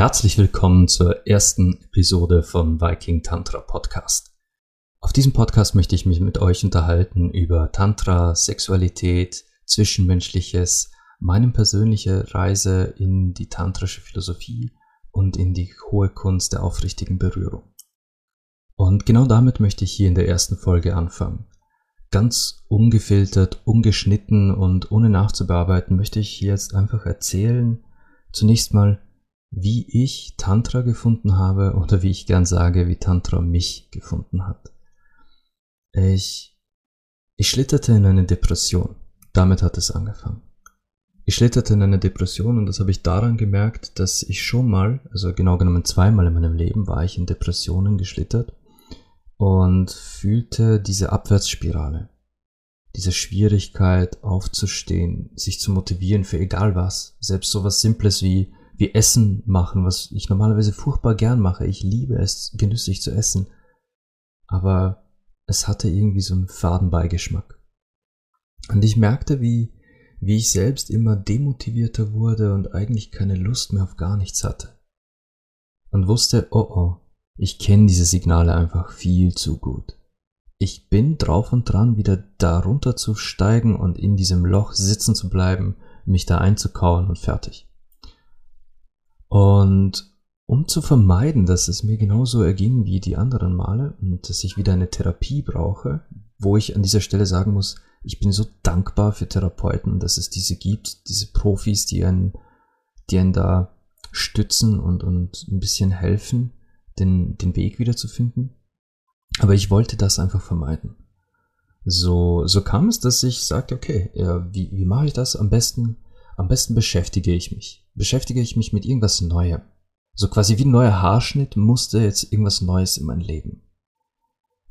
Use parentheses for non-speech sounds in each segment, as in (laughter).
Herzlich willkommen zur ersten Episode vom Viking Tantra Podcast. Auf diesem Podcast möchte ich mich mit euch unterhalten über Tantra, Sexualität, Zwischenmenschliches, meine persönliche Reise in die tantrische Philosophie und in die hohe Kunst der aufrichtigen Berührung. Und genau damit möchte ich hier in der ersten Folge anfangen. Ganz ungefiltert, ungeschnitten und ohne nachzubearbeiten möchte ich jetzt einfach erzählen, zunächst mal, wie ich Tantra gefunden habe oder wie ich gern sage, wie Tantra mich gefunden hat. Ich, ich schlitterte in eine Depression. Damit hat es angefangen. Ich schlitterte in eine Depression und das habe ich daran gemerkt, dass ich schon mal, also genau genommen zweimal in meinem Leben, war ich in Depressionen geschlittert und fühlte diese Abwärtsspirale, diese Schwierigkeit aufzustehen, sich zu motivieren für egal was, selbst sowas Simples wie wie Essen machen, was ich normalerweise furchtbar gern mache. Ich liebe es, genüsslich zu essen. Aber es hatte irgendwie so einen Fadenbeigeschmack. Und ich merkte, wie, wie ich selbst immer demotivierter wurde und eigentlich keine Lust mehr auf gar nichts hatte. Und wusste, oh oh, ich kenne diese Signale einfach viel zu gut. Ich bin drauf und dran, wieder darunter zu steigen und in diesem Loch sitzen zu bleiben, mich da einzukauen und fertig. Und um zu vermeiden, dass es mir genauso erging wie die anderen Male und dass ich wieder eine Therapie brauche, wo ich an dieser Stelle sagen muss, ich bin so dankbar für Therapeuten, dass es diese gibt, diese Profis, die einen, die einen da stützen und, und ein bisschen helfen, den, den Weg wieder zu finden. Aber ich wollte das einfach vermeiden. So, so kam es, dass ich sagte, okay, ja, wie, wie mache ich das? Am besten, am besten beschäftige ich mich beschäftige ich mich mit irgendwas Neuem. So quasi wie ein neuer Haarschnitt musste jetzt irgendwas Neues in mein Leben.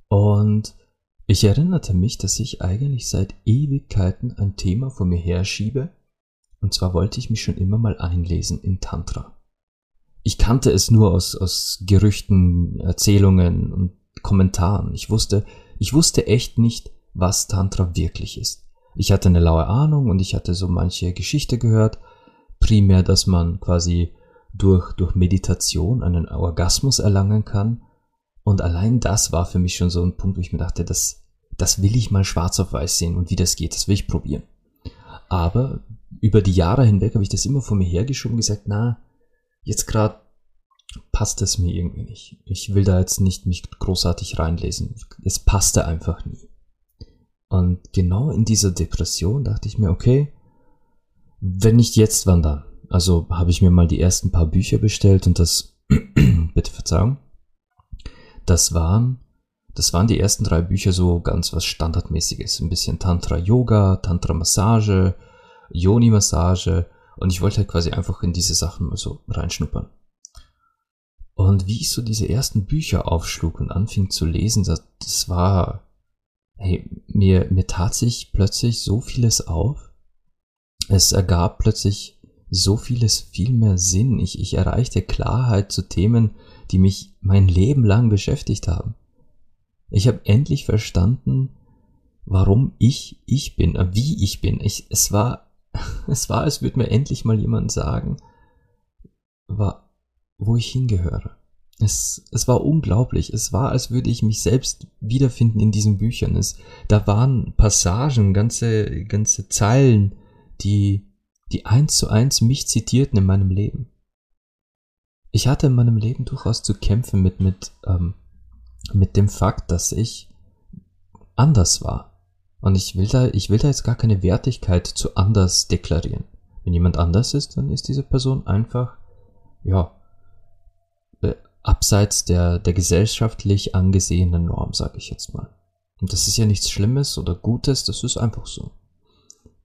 Und ich erinnerte mich, dass ich eigentlich seit Ewigkeiten ein Thema vor mir herschiebe, und zwar wollte ich mich schon immer mal einlesen in Tantra. Ich kannte es nur aus, aus Gerüchten, Erzählungen und Kommentaren. Ich wusste, ich wusste echt nicht, was Tantra wirklich ist. Ich hatte eine laue Ahnung und ich hatte so manche Geschichte gehört, primär, dass man quasi durch, durch Meditation einen Orgasmus erlangen kann. Und allein das war für mich schon so ein Punkt, wo ich mir dachte, das, das will ich mal schwarz auf weiß sehen und wie das geht, das will ich probieren. Aber über die Jahre hinweg habe ich das immer vor mir hergeschoben und gesagt, na, jetzt gerade passt es mir irgendwie nicht. Ich will da jetzt nicht mich großartig reinlesen. Es passte einfach nie. Und genau in dieser Depression dachte ich mir, okay, wenn nicht jetzt, wann dann? Also habe ich mir mal die ersten paar Bücher bestellt und das, (clears throat) bitte Verzeihung, das waren, das waren die ersten drei Bücher so ganz was Standardmäßiges. Ein bisschen Tantra-Yoga, Tantra-Massage, Yoni-Massage und ich wollte halt quasi einfach in diese Sachen mal so reinschnuppern. Und wie ich so diese ersten Bücher aufschlug und anfing zu lesen, das, das war, hey, mir, mir tat sich plötzlich so vieles auf, es ergab plötzlich so vieles viel mehr Sinn. Ich, ich erreichte Klarheit zu Themen, die mich mein Leben lang beschäftigt haben. Ich habe endlich verstanden, warum ich ich bin, äh, wie ich bin. Ich, es war, (laughs) es war, als würde mir endlich mal jemand sagen, war, wo ich hingehöre. Es, es war unglaublich. Es war, als würde ich mich selbst wiederfinden in diesen Büchern. Es, da waren Passagen, ganze, ganze Zeilen, die, die eins zu eins mich zitierten in meinem Leben. Ich hatte in meinem Leben durchaus zu kämpfen mit, mit, ähm, mit dem Fakt, dass ich anders war. Und ich will da, ich will da jetzt gar keine Wertigkeit zu anders deklarieren. Wenn jemand anders ist, dann ist diese Person einfach, ja, äh, abseits der, der gesellschaftlich angesehenen Norm, sage ich jetzt mal. Und das ist ja nichts Schlimmes oder Gutes, das ist einfach so.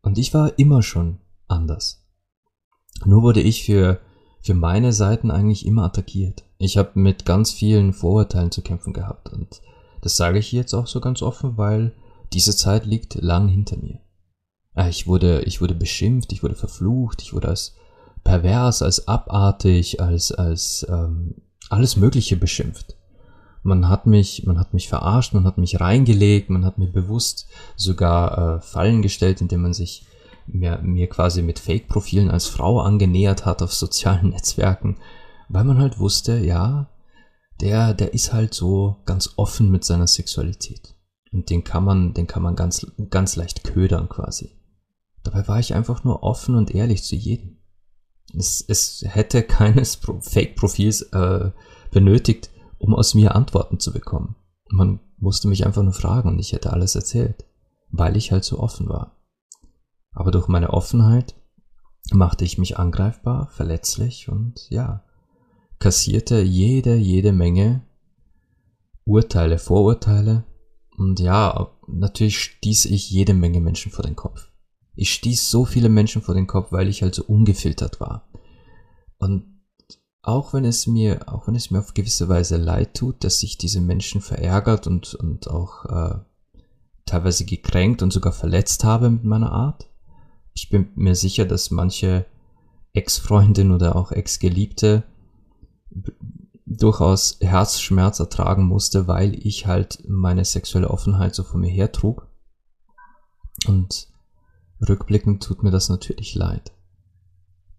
Und ich war immer schon anders. Nur wurde ich für, für meine Seiten eigentlich immer attackiert. Ich habe mit ganz vielen Vorurteilen zu kämpfen gehabt und das sage ich jetzt auch so ganz offen, weil diese Zeit liegt lang hinter mir. Äh, ich wurde, ich wurde beschimpft, ich wurde verflucht, ich wurde als pervers, als abartig, als, als ähm, alles Mögliche beschimpft. Man hat mich, man hat mich verarscht, man hat mich reingelegt, man hat mir bewusst sogar äh, Fallen gestellt, indem man sich mir, mir quasi mit Fake-Profilen als Frau angenähert hat auf sozialen (laughs) Netzwerken, weil man halt wusste, ja, der, der ist halt so ganz offen mit seiner Sexualität. Und den kann man, den kann man ganz, ganz leicht ködern quasi. Dabei war ich einfach nur offen und ehrlich zu jedem. Es, es hätte (laughs) keines Fake-Profils äh, benötigt, um aus mir Antworten zu bekommen. Man musste mich einfach nur fragen und ich hätte alles erzählt, weil ich halt so offen war. Aber durch meine Offenheit machte ich mich angreifbar, verletzlich und ja, kassierte jede, jede Menge Urteile, Vorurteile und ja, natürlich stieß ich jede Menge Menschen vor den Kopf. Ich stieß so viele Menschen vor den Kopf, weil ich halt so ungefiltert war. Und auch wenn es mir, auch wenn es mir auf gewisse Weise leid tut, dass ich diese Menschen verärgert und, und auch äh, teilweise gekränkt und sogar verletzt habe mit meiner Art. Ich bin mir sicher, dass manche Ex-Freundin oder auch Ex-Geliebte durchaus Herzschmerz ertragen musste, weil ich halt meine sexuelle Offenheit so vor mir hertrug. Und rückblickend tut mir das natürlich leid.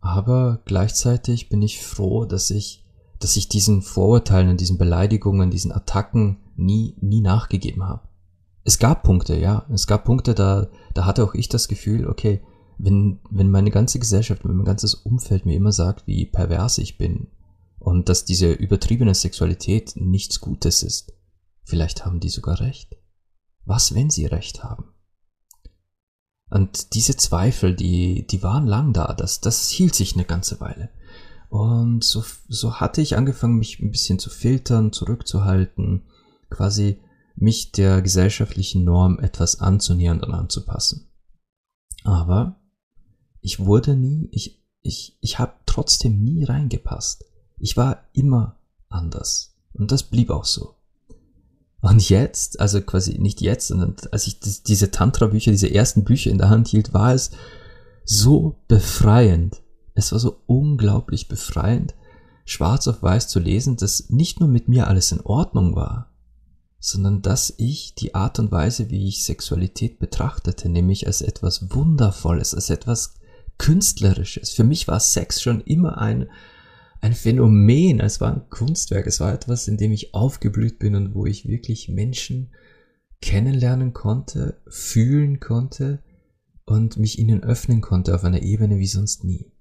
Aber gleichzeitig bin ich froh, dass ich, dass ich diesen Vorurteilen diesen Beleidigungen, diesen Attacken nie, nie nachgegeben habe. Es gab Punkte, ja. Es gab Punkte, da, da hatte auch ich das Gefühl, okay, wenn, wenn meine ganze Gesellschaft, wenn mein ganzes Umfeld mir immer sagt, wie pervers ich bin und dass diese übertriebene Sexualität nichts Gutes ist, vielleicht haben die sogar recht. Was, wenn sie recht haben? Und diese Zweifel, die, die waren lang da, das, das hielt sich eine ganze Weile. Und so, so hatte ich angefangen, mich ein bisschen zu filtern, zurückzuhalten, quasi mich der gesellschaftlichen Norm etwas anzunähern und anzupassen. Aber ich wurde nie, ich, ich, ich habe trotzdem nie reingepasst. Ich war immer anders. Und das blieb auch so. Und jetzt, also quasi nicht jetzt, sondern als ich diese Tantra-Bücher, diese ersten Bücher in der Hand hielt, war es so befreiend. Es war so unglaublich befreiend, schwarz auf weiß zu lesen, dass nicht nur mit mir alles in Ordnung war, sondern dass ich die Art und Weise, wie ich Sexualität betrachtete, nämlich als etwas Wundervolles, als etwas Künstlerisches. Für mich war Sex schon immer ein, ein Phänomen, es war ein Kunstwerk, es war etwas, in dem ich aufgeblüht bin und wo ich wirklich Menschen kennenlernen konnte, fühlen konnte und mich ihnen öffnen konnte auf einer Ebene wie sonst nie.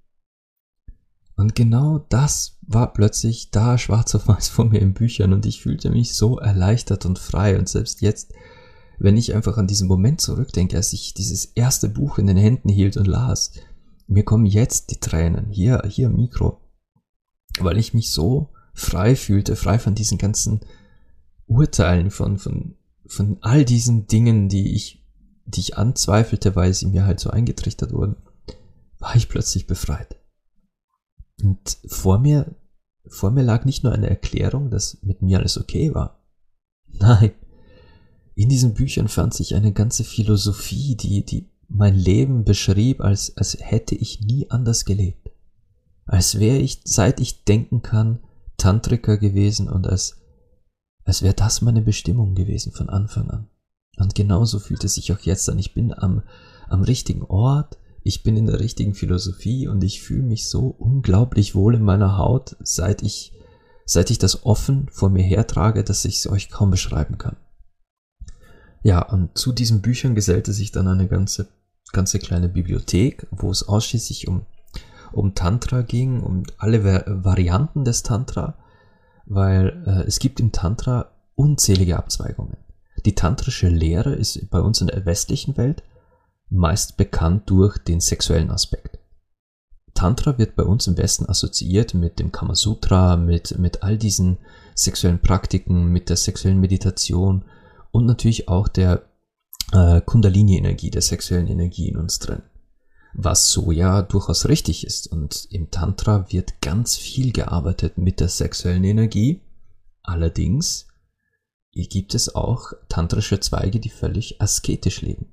Und genau das war plötzlich da schwarz auf weiß vor mir in Büchern und ich fühlte mich so erleichtert und frei und selbst jetzt, wenn ich einfach an diesen Moment zurückdenke, als ich dieses erste Buch in den Händen hielt und las, mir kommen jetzt die Tränen, hier, hier Mikro, weil ich mich so frei fühlte, frei von diesen ganzen Urteilen, von, von, von all diesen Dingen, die ich, die ich anzweifelte, weil sie mir halt so eingetrichtert wurden, war ich plötzlich befreit. Und vor mir, vor mir lag nicht nur eine Erklärung, dass mit mir alles okay war. Nein. In diesen Büchern fand sich eine ganze Philosophie, die, die mein Leben beschrieb, als, als hätte ich nie anders gelebt als wäre ich, seit ich denken kann, Tantriker gewesen und als, als wäre das meine Bestimmung gewesen von Anfang an. Und genauso fühlt es sich auch jetzt an. Ich bin am, am richtigen Ort, ich bin in der richtigen Philosophie und ich fühle mich so unglaublich wohl in meiner Haut, seit ich, seit ich das offen vor mir hertrage, dass ich es euch kaum beschreiben kann. Ja, und zu diesen Büchern gesellte sich dann eine ganze, ganze kleine Bibliothek, wo es ausschließlich um um Tantra ging, um alle Varianten des Tantra, weil äh, es gibt im Tantra unzählige Abzweigungen. Die tantrische Lehre ist bei uns in der westlichen Welt meist bekannt durch den sexuellen Aspekt. Tantra wird bei uns im Westen assoziiert mit dem Kamasutra, mit, mit all diesen sexuellen Praktiken, mit der sexuellen Meditation und natürlich auch der äh, Kundalini-Energie, der sexuellen Energie in uns drin was so ja durchaus richtig ist. Und im Tantra wird ganz viel gearbeitet mit der sexuellen Energie. Allerdings gibt es auch tantrische Zweige, die völlig asketisch leben.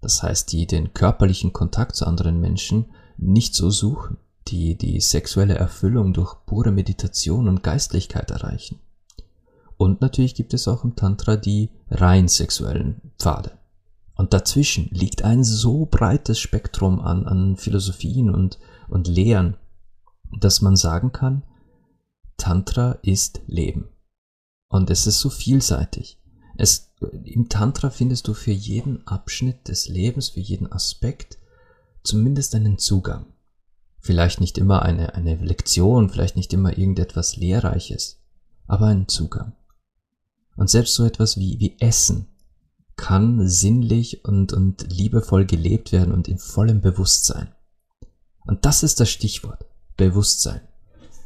Das heißt, die den körperlichen Kontakt zu anderen Menschen nicht so suchen, die die sexuelle Erfüllung durch pure Meditation und Geistlichkeit erreichen. Und natürlich gibt es auch im Tantra die rein sexuellen Pfade. Und dazwischen liegt ein so breites Spektrum an, an Philosophien und, und Lehren, dass man sagen kann, Tantra ist Leben. Und es ist so vielseitig. Es, Im Tantra findest du für jeden Abschnitt des Lebens, für jeden Aspekt zumindest einen Zugang. Vielleicht nicht immer eine, eine Lektion, vielleicht nicht immer irgendetwas Lehrreiches, aber einen Zugang. Und selbst so etwas wie, wie Essen kann sinnlich und, und liebevoll gelebt werden und in vollem Bewusstsein. Und das ist das Stichwort. Bewusstsein.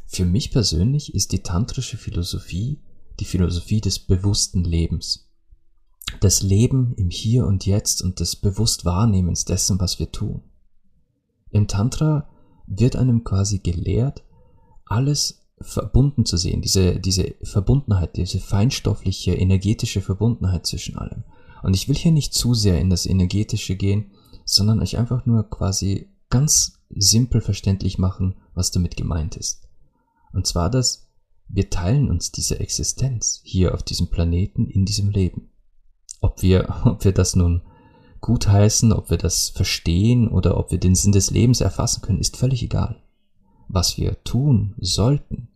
Für mich persönlich ist die tantrische Philosophie die Philosophie des bewussten Lebens. Das Leben im Hier und Jetzt und des Bewusstwahrnehmens dessen, was wir tun. Im Tantra wird einem quasi gelehrt, alles verbunden zu sehen, diese, diese Verbundenheit, diese feinstoffliche, energetische Verbundenheit zwischen allem. Und ich will hier nicht zu sehr in das Energetische gehen, sondern euch einfach nur quasi ganz simpel verständlich machen, was damit gemeint ist. Und zwar, dass wir teilen uns diese Existenz hier auf diesem Planeten in diesem Leben. Ob wir, (laughs) ob wir das nun gutheißen, ob wir das verstehen oder ob wir den Sinn des Lebens erfassen können, ist völlig egal. Was wir tun sollten,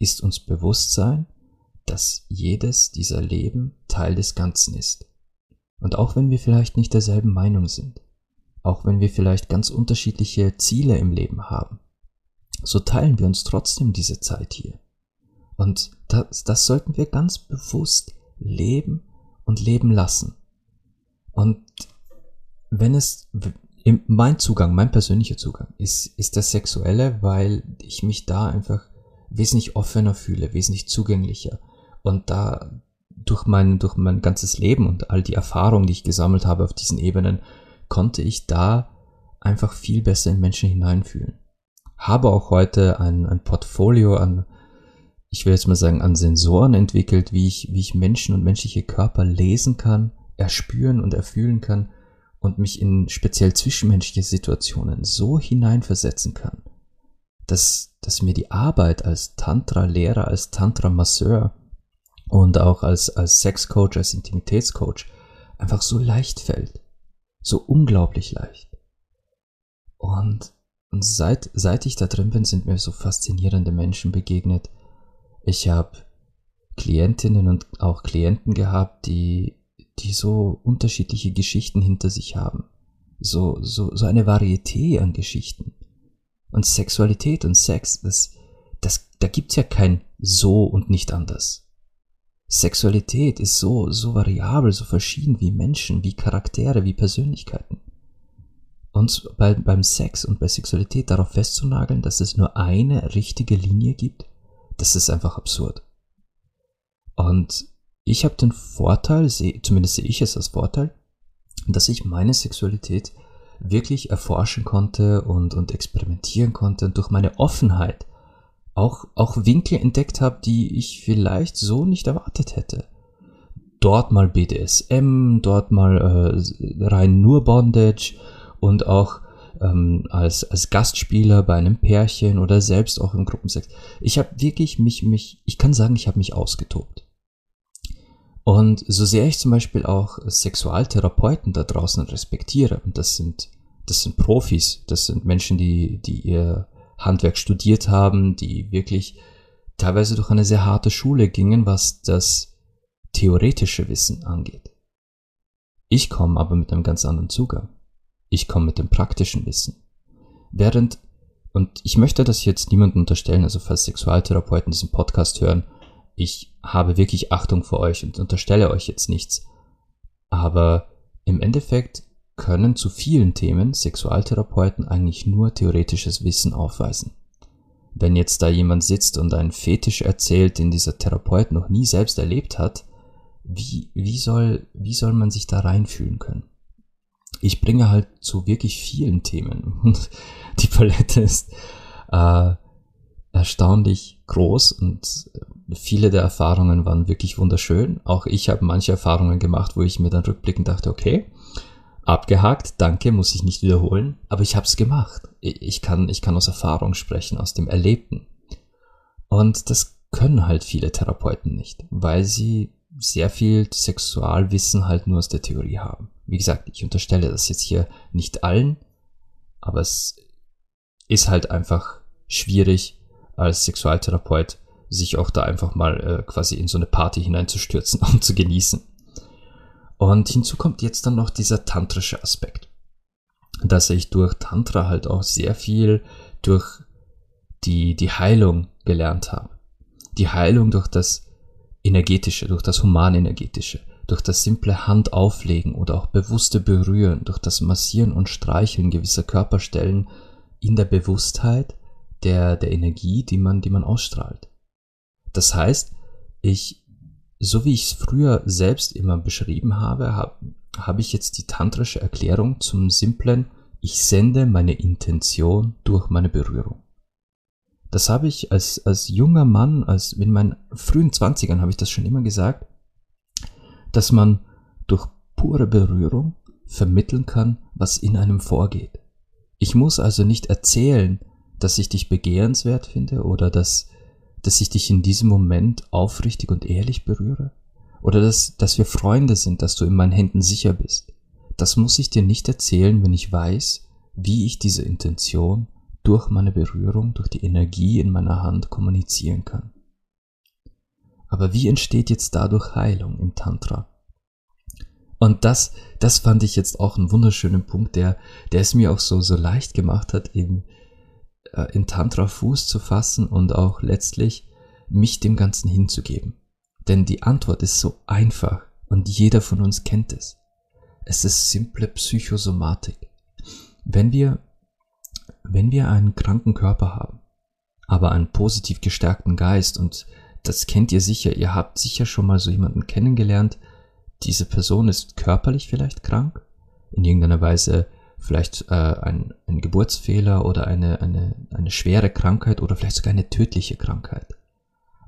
ist uns bewusst sein, dass jedes dieser Leben Teil des Ganzen ist. Und auch wenn wir vielleicht nicht derselben Meinung sind, auch wenn wir vielleicht ganz unterschiedliche Ziele im Leben haben, so teilen wir uns trotzdem diese Zeit hier. Und das, das sollten wir ganz bewusst leben und leben lassen. Und wenn es, mein Zugang, mein persönlicher Zugang ist, ist der sexuelle, weil ich mich da einfach wesentlich offener fühle, wesentlich zugänglicher. Und da durch mein, durch mein ganzes Leben und all die Erfahrungen, die ich gesammelt habe auf diesen Ebenen, konnte ich da einfach viel besser in Menschen hineinfühlen. Habe auch heute ein, ein Portfolio an, ich will jetzt mal sagen, an Sensoren entwickelt, wie ich, wie ich Menschen und menschliche Körper lesen kann, erspüren und erfühlen kann und mich in speziell zwischenmenschliche Situationen so hineinversetzen kann, dass, dass mir die Arbeit als Tantra-Lehrer, als Tantra-Masseur und auch als, als Sex-Coach, als Intimitätscoach einfach so leicht fällt. So unglaublich leicht. Und, und seit, seit ich da drin bin, sind mir so faszinierende Menschen begegnet. Ich habe Klientinnen und auch Klienten gehabt, die, die so unterschiedliche Geschichten hinter sich haben. So, so, so eine Varieté an Geschichten. Und Sexualität und Sex, das, das, da gibt's ja kein so und nicht anders. Sexualität ist so, so variabel, so verschieden wie Menschen, wie Charaktere, wie Persönlichkeiten. Und bei, beim Sex und bei Sexualität darauf festzunageln, dass es nur eine richtige Linie gibt, das ist einfach absurd. Und ich habe den Vorteil, zumindest sehe ich es als Vorteil, dass ich meine Sexualität wirklich erforschen konnte und, und experimentieren konnte und durch meine Offenheit auch, auch Winkel entdeckt habe, die ich vielleicht so nicht erwartet hätte. Dort mal BDSM, dort mal äh, rein nur Bondage und auch ähm, als, als Gastspieler bei einem Pärchen oder selbst auch im Gruppensex. Ich habe wirklich mich, mich, ich kann sagen, ich habe mich ausgetobt. Und so sehr ich zum Beispiel auch Sexualtherapeuten da draußen respektiere, und das sind, das sind Profis, das sind Menschen, die, die ihr Handwerk studiert haben, die wirklich teilweise durch eine sehr harte Schule gingen, was das theoretische Wissen angeht. Ich komme aber mit einem ganz anderen Zugang. Ich komme mit dem praktischen Wissen. Während, und ich möchte das jetzt niemandem unterstellen, also falls Sexualtherapeuten diesen Podcast hören, ich habe wirklich Achtung vor euch und unterstelle euch jetzt nichts. Aber im Endeffekt können zu vielen Themen Sexualtherapeuten eigentlich nur theoretisches Wissen aufweisen. Wenn jetzt da jemand sitzt und einen Fetisch erzählt, den dieser Therapeut noch nie selbst erlebt hat, wie, wie, soll, wie soll man sich da reinfühlen können? Ich bringe halt zu wirklich vielen Themen und (laughs) die Palette ist äh, erstaunlich groß und viele der Erfahrungen waren wirklich wunderschön. Auch ich habe manche Erfahrungen gemacht, wo ich mir dann rückblickend dachte, okay, Abgehakt, danke, muss ich nicht wiederholen, aber ich habe es gemacht. Ich kann, ich kann aus Erfahrung sprechen, aus dem Erlebten. Und das können halt viele Therapeuten nicht, weil sie sehr viel Sexualwissen halt nur aus der Theorie haben. Wie gesagt, ich unterstelle das jetzt hier nicht allen, aber es ist halt einfach schwierig als Sexualtherapeut sich auch da einfach mal äh, quasi in so eine Party hineinzustürzen und (laughs) zu genießen. Und hinzu kommt jetzt dann noch dieser tantrische Aspekt, dass ich durch Tantra halt auch sehr viel durch die, die Heilung gelernt habe. Die Heilung durch das Energetische, durch das Humanenergetische, durch das simple Handauflegen oder auch bewusste Berühren, durch das Massieren und Streicheln gewisser Körperstellen in der Bewusstheit der, der Energie, die man, die man ausstrahlt. Das heißt, ich, so wie ich es früher selbst immer beschrieben habe, habe hab ich jetzt die tantrische Erklärung zum simplen, ich sende meine Intention durch meine Berührung. Das habe ich als, als junger Mann, als in meinen frühen Zwanzigern habe ich das schon immer gesagt, dass man durch pure Berührung vermitteln kann, was in einem vorgeht. Ich muss also nicht erzählen, dass ich dich begehrenswert finde oder dass, dass ich dich in diesem Moment aufrichtig und ehrlich berühre oder dass, dass wir Freunde sind, dass du in meinen Händen sicher bist. Das muss ich dir nicht erzählen, wenn ich weiß, wie ich diese Intention durch meine Berührung, durch die Energie in meiner Hand kommunizieren kann. Aber wie entsteht jetzt dadurch Heilung im Tantra? Und das, das fand ich jetzt auch einen wunderschönen Punkt, der, der es mir auch so, so leicht gemacht hat, eben äh, in Tantra Fuß zu fassen und auch letztlich mich dem Ganzen hinzugeben. Denn die Antwort ist so einfach und jeder von uns kennt es. Es ist simple Psychosomatik. Wenn wir wenn wir einen kranken Körper haben, aber einen positiv gestärkten Geist, und das kennt ihr sicher, ihr habt sicher schon mal so jemanden kennengelernt, diese Person ist körperlich vielleicht krank, in irgendeiner Weise vielleicht äh, ein, ein Geburtsfehler oder eine, eine, eine schwere Krankheit oder vielleicht sogar eine tödliche Krankheit.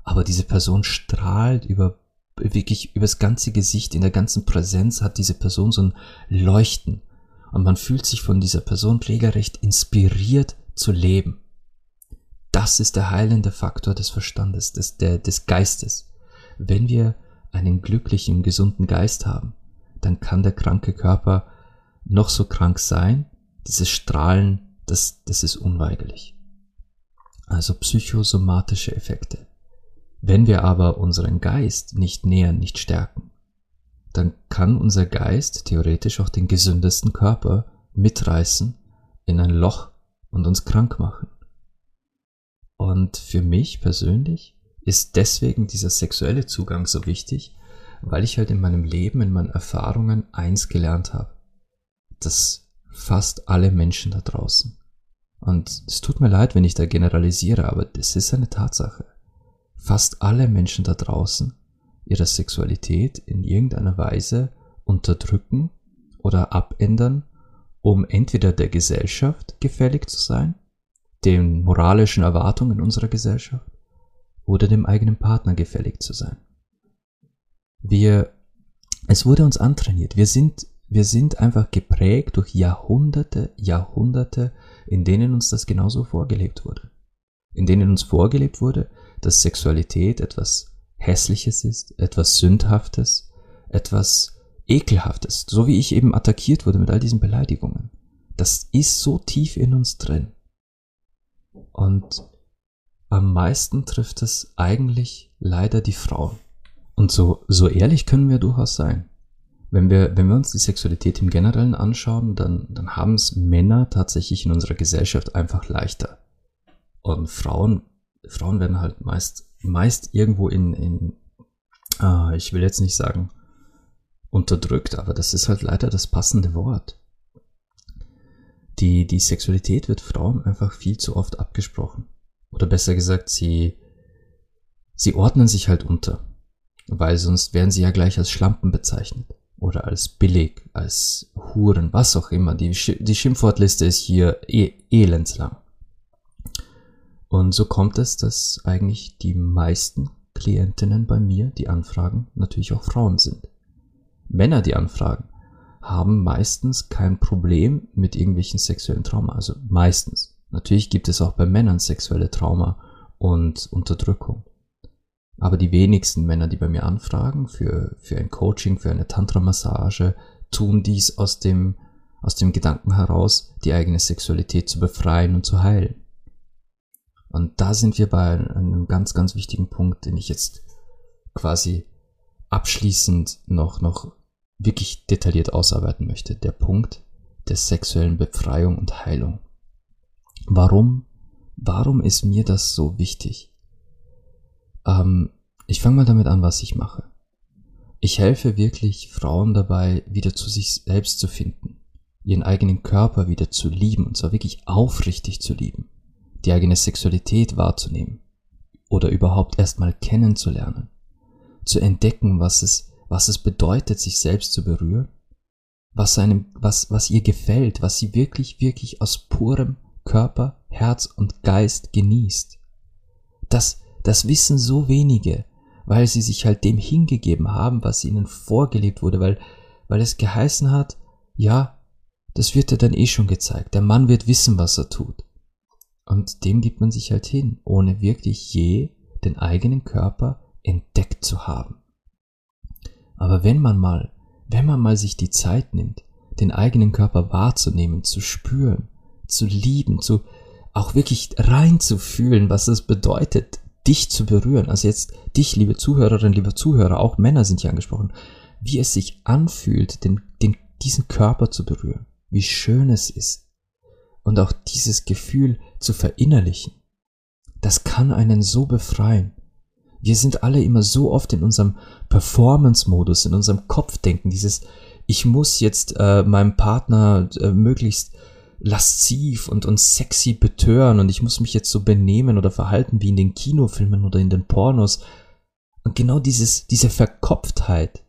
Aber diese Person strahlt über wirklich übers ganze Gesicht, in der ganzen Präsenz hat diese Person so ein Leuchten und man fühlt sich von dieser Person regelrecht inspiriert zu leben. Das ist der heilende Faktor des Verstandes, des, der, des Geistes. Wenn wir einen glücklichen, gesunden Geist haben, dann kann der kranke Körper noch so krank sein, dieses Strahlen, das, das ist unweigerlich. Also psychosomatische Effekte. Wenn wir aber unseren Geist nicht nähern, nicht stärken, dann kann unser Geist theoretisch auch den gesündesten Körper mitreißen in ein Loch und uns krank machen. Und für mich persönlich ist deswegen dieser sexuelle Zugang so wichtig, weil ich halt in meinem Leben, in meinen Erfahrungen eins gelernt habe. Dass fast alle Menschen da draußen. Und es tut mir leid, wenn ich da generalisiere, aber das ist eine Tatsache. Fast alle Menschen da draußen ihre Sexualität in irgendeiner Weise unterdrücken oder abändern, um entweder der Gesellschaft gefällig zu sein, den moralischen Erwartungen unserer Gesellschaft oder dem eigenen Partner gefällig zu sein. Wir, es wurde uns antrainiert. Wir sind, wir sind einfach geprägt durch Jahrhunderte, Jahrhunderte, in denen uns das genauso vorgelebt wurde. In denen uns vorgelebt wurde, dass Sexualität etwas Hässliches ist, etwas Sündhaftes, etwas Ekelhaftes, so wie ich eben attackiert wurde mit all diesen Beleidigungen. Das ist so tief in uns drin. Und am meisten trifft es eigentlich leider die Frauen. Und so, so ehrlich können wir durchaus sein. Wenn wir, wenn wir uns die Sexualität im Generellen anschauen, dann, dann haben es Männer tatsächlich in unserer Gesellschaft einfach leichter. Und Frauen, Frauen werden halt meist meist irgendwo in, in äh, ich will jetzt nicht sagen unterdrückt, aber das ist halt leider das passende Wort. Die, die Sexualität wird Frauen einfach viel zu oft abgesprochen. Oder besser gesagt, sie, sie ordnen sich halt unter. Weil sonst werden sie ja gleich als Schlampen bezeichnet. Oder als billig, als Huren, was auch immer. Die, die Schimpfwortliste ist hier e elendslang. Und so kommt es, dass eigentlich die meisten Klientinnen bei mir, die anfragen, natürlich auch Frauen sind. Männer, die anfragen, haben meistens kein Problem mit irgendwelchen sexuellen Trauma. Also meistens. Natürlich gibt es auch bei Männern sexuelle Trauma und Unterdrückung. Aber die wenigsten Männer, die bei mir anfragen für, für ein Coaching, für eine Tantra-Massage, tun dies aus dem, aus dem Gedanken heraus, die eigene Sexualität zu befreien und zu heilen. Und da sind wir bei einem ganz, ganz wichtigen Punkt, den ich jetzt quasi abschließend noch, noch wirklich detailliert ausarbeiten möchte. Der Punkt der sexuellen Befreiung und Heilung. Warum, warum ist mir das so wichtig? Ähm, ich fange mal damit an, was ich mache. Ich helfe wirklich Frauen dabei, wieder zu sich selbst zu finden, ihren eigenen Körper wieder zu lieben, und zwar wirklich aufrichtig zu lieben die eigene Sexualität wahrzunehmen oder überhaupt erstmal kennenzulernen, zu entdecken, was es, was es bedeutet, sich selbst zu berühren, was einem, was, was ihr gefällt, was sie wirklich, wirklich aus purem Körper, Herz und Geist genießt. Das, das wissen so wenige, weil sie sich halt dem hingegeben haben, was ihnen vorgelebt wurde, weil, weil es geheißen hat, ja, das wird dir dann eh schon gezeigt. Der Mann wird wissen, was er tut. Und dem gibt man sich halt hin, ohne wirklich je den eigenen Körper entdeckt zu haben. Aber wenn man mal, wenn man mal sich die Zeit nimmt, den eigenen Körper wahrzunehmen, zu spüren, zu lieben, zu auch wirklich reinzufühlen, was es bedeutet, dich zu berühren. Also jetzt dich, liebe Zuhörerinnen, liebe Zuhörer, auch Männer sind hier angesprochen, wie es sich anfühlt, den, den, diesen Körper zu berühren, wie schön es ist, und auch dieses Gefühl zu verinnerlichen, das kann einen so befreien. Wir sind alle immer so oft in unserem Performance-Modus, in unserem Kopfdenken, dieses ich muss jetzt äh, meinem Partner äh, möglichst lasziv und, und sexy betören und ich muss mich jetzt so benehmen oder verhalten wie in den Kinofilmen oder in den Pornos. Und genau dieses, diese Verkopftheit,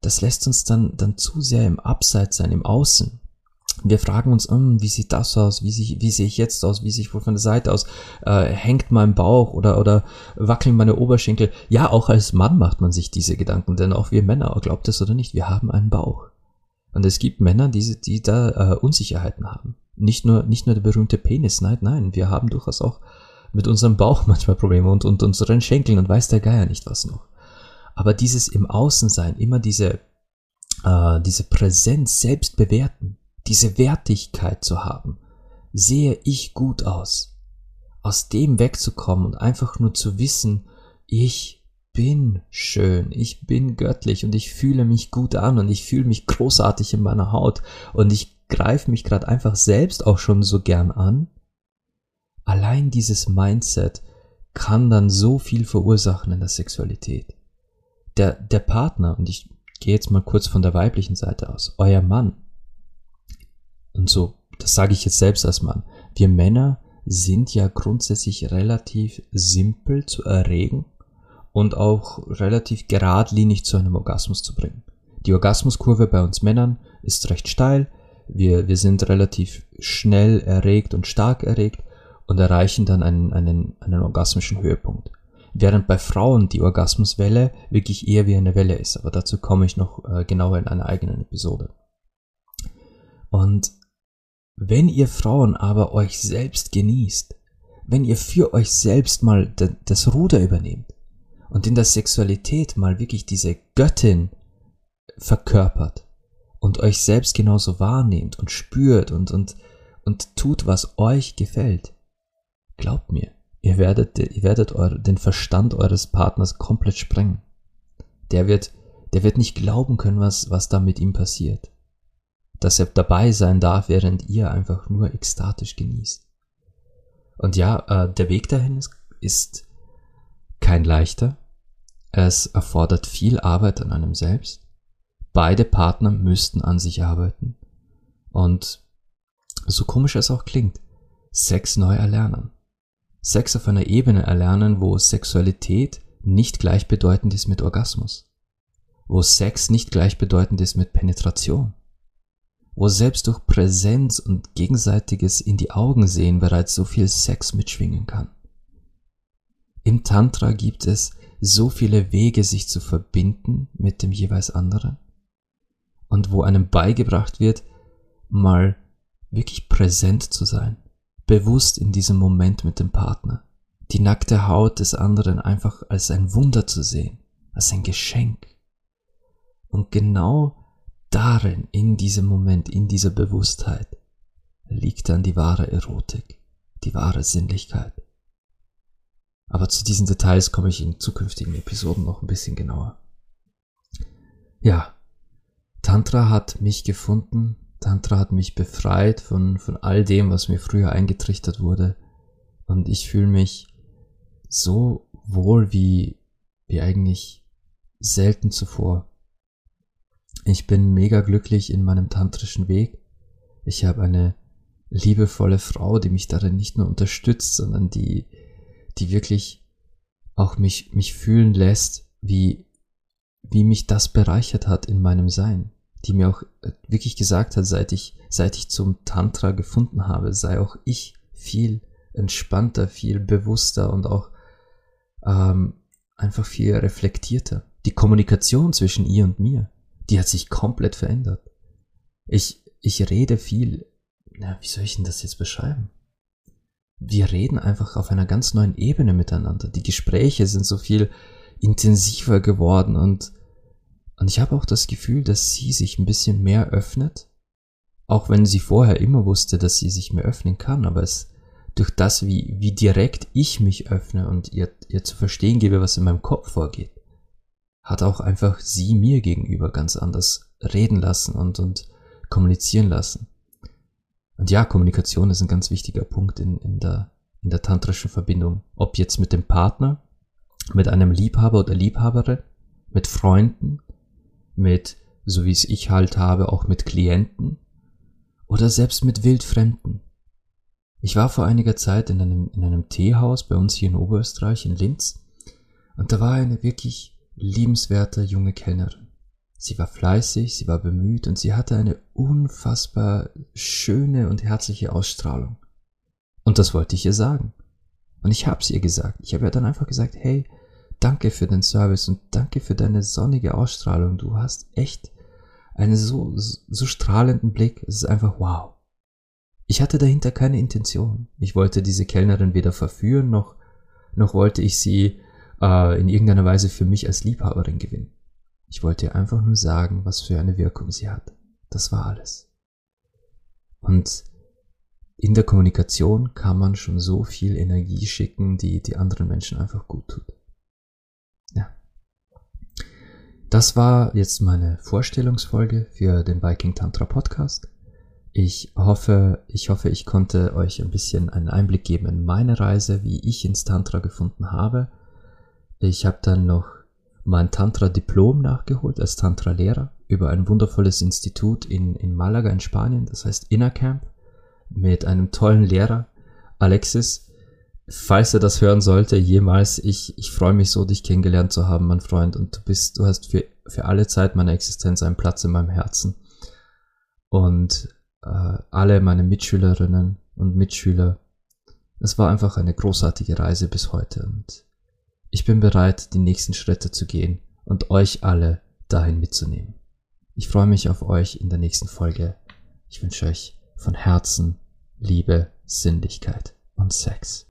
das lässt uns dann, dann zu sehr im Abseits sein, im Außen. Wir fragen uns, hm, wie sieht das aus? Wie, sie, wie sehe ich jetzt aus? Wie sehe ich wohl von der Seite aus? Äh, hängt mein Bauch oder, oder wackeln meine Oberschenkel? Ja, auch als Mann macht man sich diese Gedanken, denn auch wir Männer, glaubt es oder nicht, wir haben einen Bauch. Und es gibt Männer, die, die da äh, Unsicherheiten haben. Nicht nur, nicht nur der berühmte Penis, nein, nein, wir haben durchaus auch mit unserem Bauch (laughs) manchmal Probleme und, und unseren Schenkeln und weiß der Geier nicht was noch. Aber dieses im Außensein, immer diese, äh, diese Präsenz selbst bewerten, diese Wertigkeit zu haben. Sehe ich gut aus? Aus dem wegzukommen und einfach nur zu wissen, ich bin schön, ich bin göttlich und ich fühle mich gut an und ich fühle mich großartig in meiner Haut. Und ich greife mich gerade einfach selbst auch schon so gern an. Allein dieses Mindset kann dann so viel verursachen in der Sexualität. Der, der Partner, und ich gehe jetzt mal kurz von der weiblichen Seite aus, euer Mann, und so, das sage ich jetzt selbst als Mann, wir Männer sind ja grundsätzlich relativ simpel zu erregen und auch relativ geradlinig zu einem Orgasmus zu bringen. Die Orgasmuskurve bei uns Männern ist recht steil, wir, wir sind relativ schnell erregt und stark erregt und erreichen dann einen, einen, einen orgasmischen Höhepunkt. Während bei Frauen die Orgasmuswelle wirklich eher wie eine Welle ist, aber dazu komme ich noch äh, genauer in einer eigenen Episode. Und wenn ihr Frauen aber euch selbst genießt, wenn ihr für euch selbst mal das Ruder übernehmt und in der Sexualität mal wirklich diese Göttin verkörpert und euch selbst genauso wahrnehmt und spürt und, und, und tut, was euch gefällt, glaubt mir, ihr werdet, ihr werdet eure, den Verstand eures Partners komplett sprengen. Der wird, der wird nicht glauben können, was, was da mit ihm passiert dass er dabei sein darf, während ihr einfach nur ekstatisch genießt. Und ja, äh, der Weg dahin ist, ist kein leichter. Es erfordert viel Arbeit an einem selbst. Beide Partner müssten an sich arbeiten. Und so komisch es auch klingt, Sex neu erlernen. Sex auf einer Ebene erlernen, wo Sexualität nicht gleichbedeutend ist mit Orgasmus. Wo Sex nicht gleichbedeutend ist mit Penetration wo selbst durch Präsenz und gegenseitiges in die Augen sehen bereits so viel Sex mitschwingen kann. Im Tantra gibt es so viele Wege, sich zu verbinden mit dem jeweils anderen. und wo einem beigebracht wird, mal wirklich präsent zu sein, bewusst in diesem Moment mit dem Partner, die nackte Haut des anderen einfach als ein Wunder zu sehen, als ein Geschenk. Und genau darin, in diesem Moment, in dieser Bewusstheit, liegt dann die wahre Erotik, die wahre Sinnlichkeit. Aber zu diesen Details komme ich in zukünftigen Episoden noch ein bisschen genauer. Ja, Tantra hat mich gefunden, Tantra hat mich befreit von, von all dem, was mir früher eingetrichtert wurde. Und ich fühle mich so wohl wie, wie eigentlich selten zuvor. Ich bin mega glücklich in meinem tantrischen Weg. Ich habe eine liebevolle Frau, die mich darin nicht nur unterstützt, sondern die, die wirklich auch mich, mich fühlen lässt, wie, wie mich das bereichert hat in meinem Sein. Die mir auch äh, wirklich gesagt hat, seit ich, seit ich zum Tantra gefunden habe, sei auch ich viel entspannter, viel bewusster und auch ähm, einfach viel reflektierter. Die Kommunikation zwischen ihr und mir, die hat sich komplett verändert. Ich, ich rede viel, na, wie soll ich denn das jetzt beschreiben? Wir reden einfach auf einer ganz neuen Ebene miteinander. Die Gespräche sind so viel intensiver geworden und, und ich habe auch das Gefühl, dass sie sich ein bisschen mehr öffnet. Auch wenn sie vorher immer wusste, dass sie sich mehr öffnen kann, aber es, durch das, wie, wie direkt ich mich öffne und ihr, ihr zu verstehen gebe, was in meinem Kopf vorgeht, hat auch einfach sie mir gegenüber ganz anders reden lassen und, und kommunizieren lassen. Und ja, Kommunikation ist ein ganz wichtiger Punkt in, in, der, in der tantrischen Verbindung. Ob jetzt mit dem Partner, mit einem Liebhaber oder Liebhaberin, mit Freunden, mit, so wie es ich halt habe, auch mit Klienten oder selbst mit Wildfremden. Ich war vor einiger Zeit in einem, in einem Teehaus bei uns hier in Oberösterreich, in Linz, und da war eine wirklich liebenswerte junge Kellnerin. Sie war fleißig, sie war bemüht und sie hatte eine unfassbar schöne und herzliche Ausstrahlung. Und das wollte ich ihr sagen. Und ich hab's ihr gesagt. Ich habe ihr dann einfach gesagt, hey, danke für den Service und danke für deine sonnige Ausstrahlung. Du hast echt einen so, so strahlenden Blick. Es ist einfach wow. Ich hatte dahinter keine Intention. Ich wollte diese Kellnerin weder verführen, noch, noch wollte ich sie äh, in irgendeiner Weise für mich als Liebhaberin gewinnen. Ich wollte ihr einfach nur sagen, was für eine Wirkung sie hat. Das war alles. Und in der Kommunikation kann man schon so viel Energie schicken, die die anderen Menschen einfach gut tut. Ja. Das war jetzt meine Vorstellungsfolge für den Viking Tantra Podcast. Ich hoffe, ich hoffe, ich konnte euch ein bisschen einen Einblick geben in meine Reise, wie ich ins Tantra gefunden habe. Ich habe dann noch mein Tantra-Diplom nachgeholt als Tantra-Lehrer über ein wundervolles Institut in, in Malaga in Spanien, das heißt Inner Camp, mit einem tollen Lehrer, Alexis. Falls er das hören sollte, jemals, ich, ich freue mich so, dich kennengelernt zu haben, mein Freund, und du bist, du hast für, für alle Zeit meiner Existenz einen Platz in meinem Herzen. Und äh, alle meine Mitschülerinnen und Mitschüler. Es war einfach eine großartige Reise bis heute und ich bin bereit, die nächsten Schritte zu gehen und euch alle dahin mitzunehmen. Ich freue mich auf euch in der nächsten Folge. Ich wünsche euch von Herzen Liebe, Sinnlichkeit und Sex.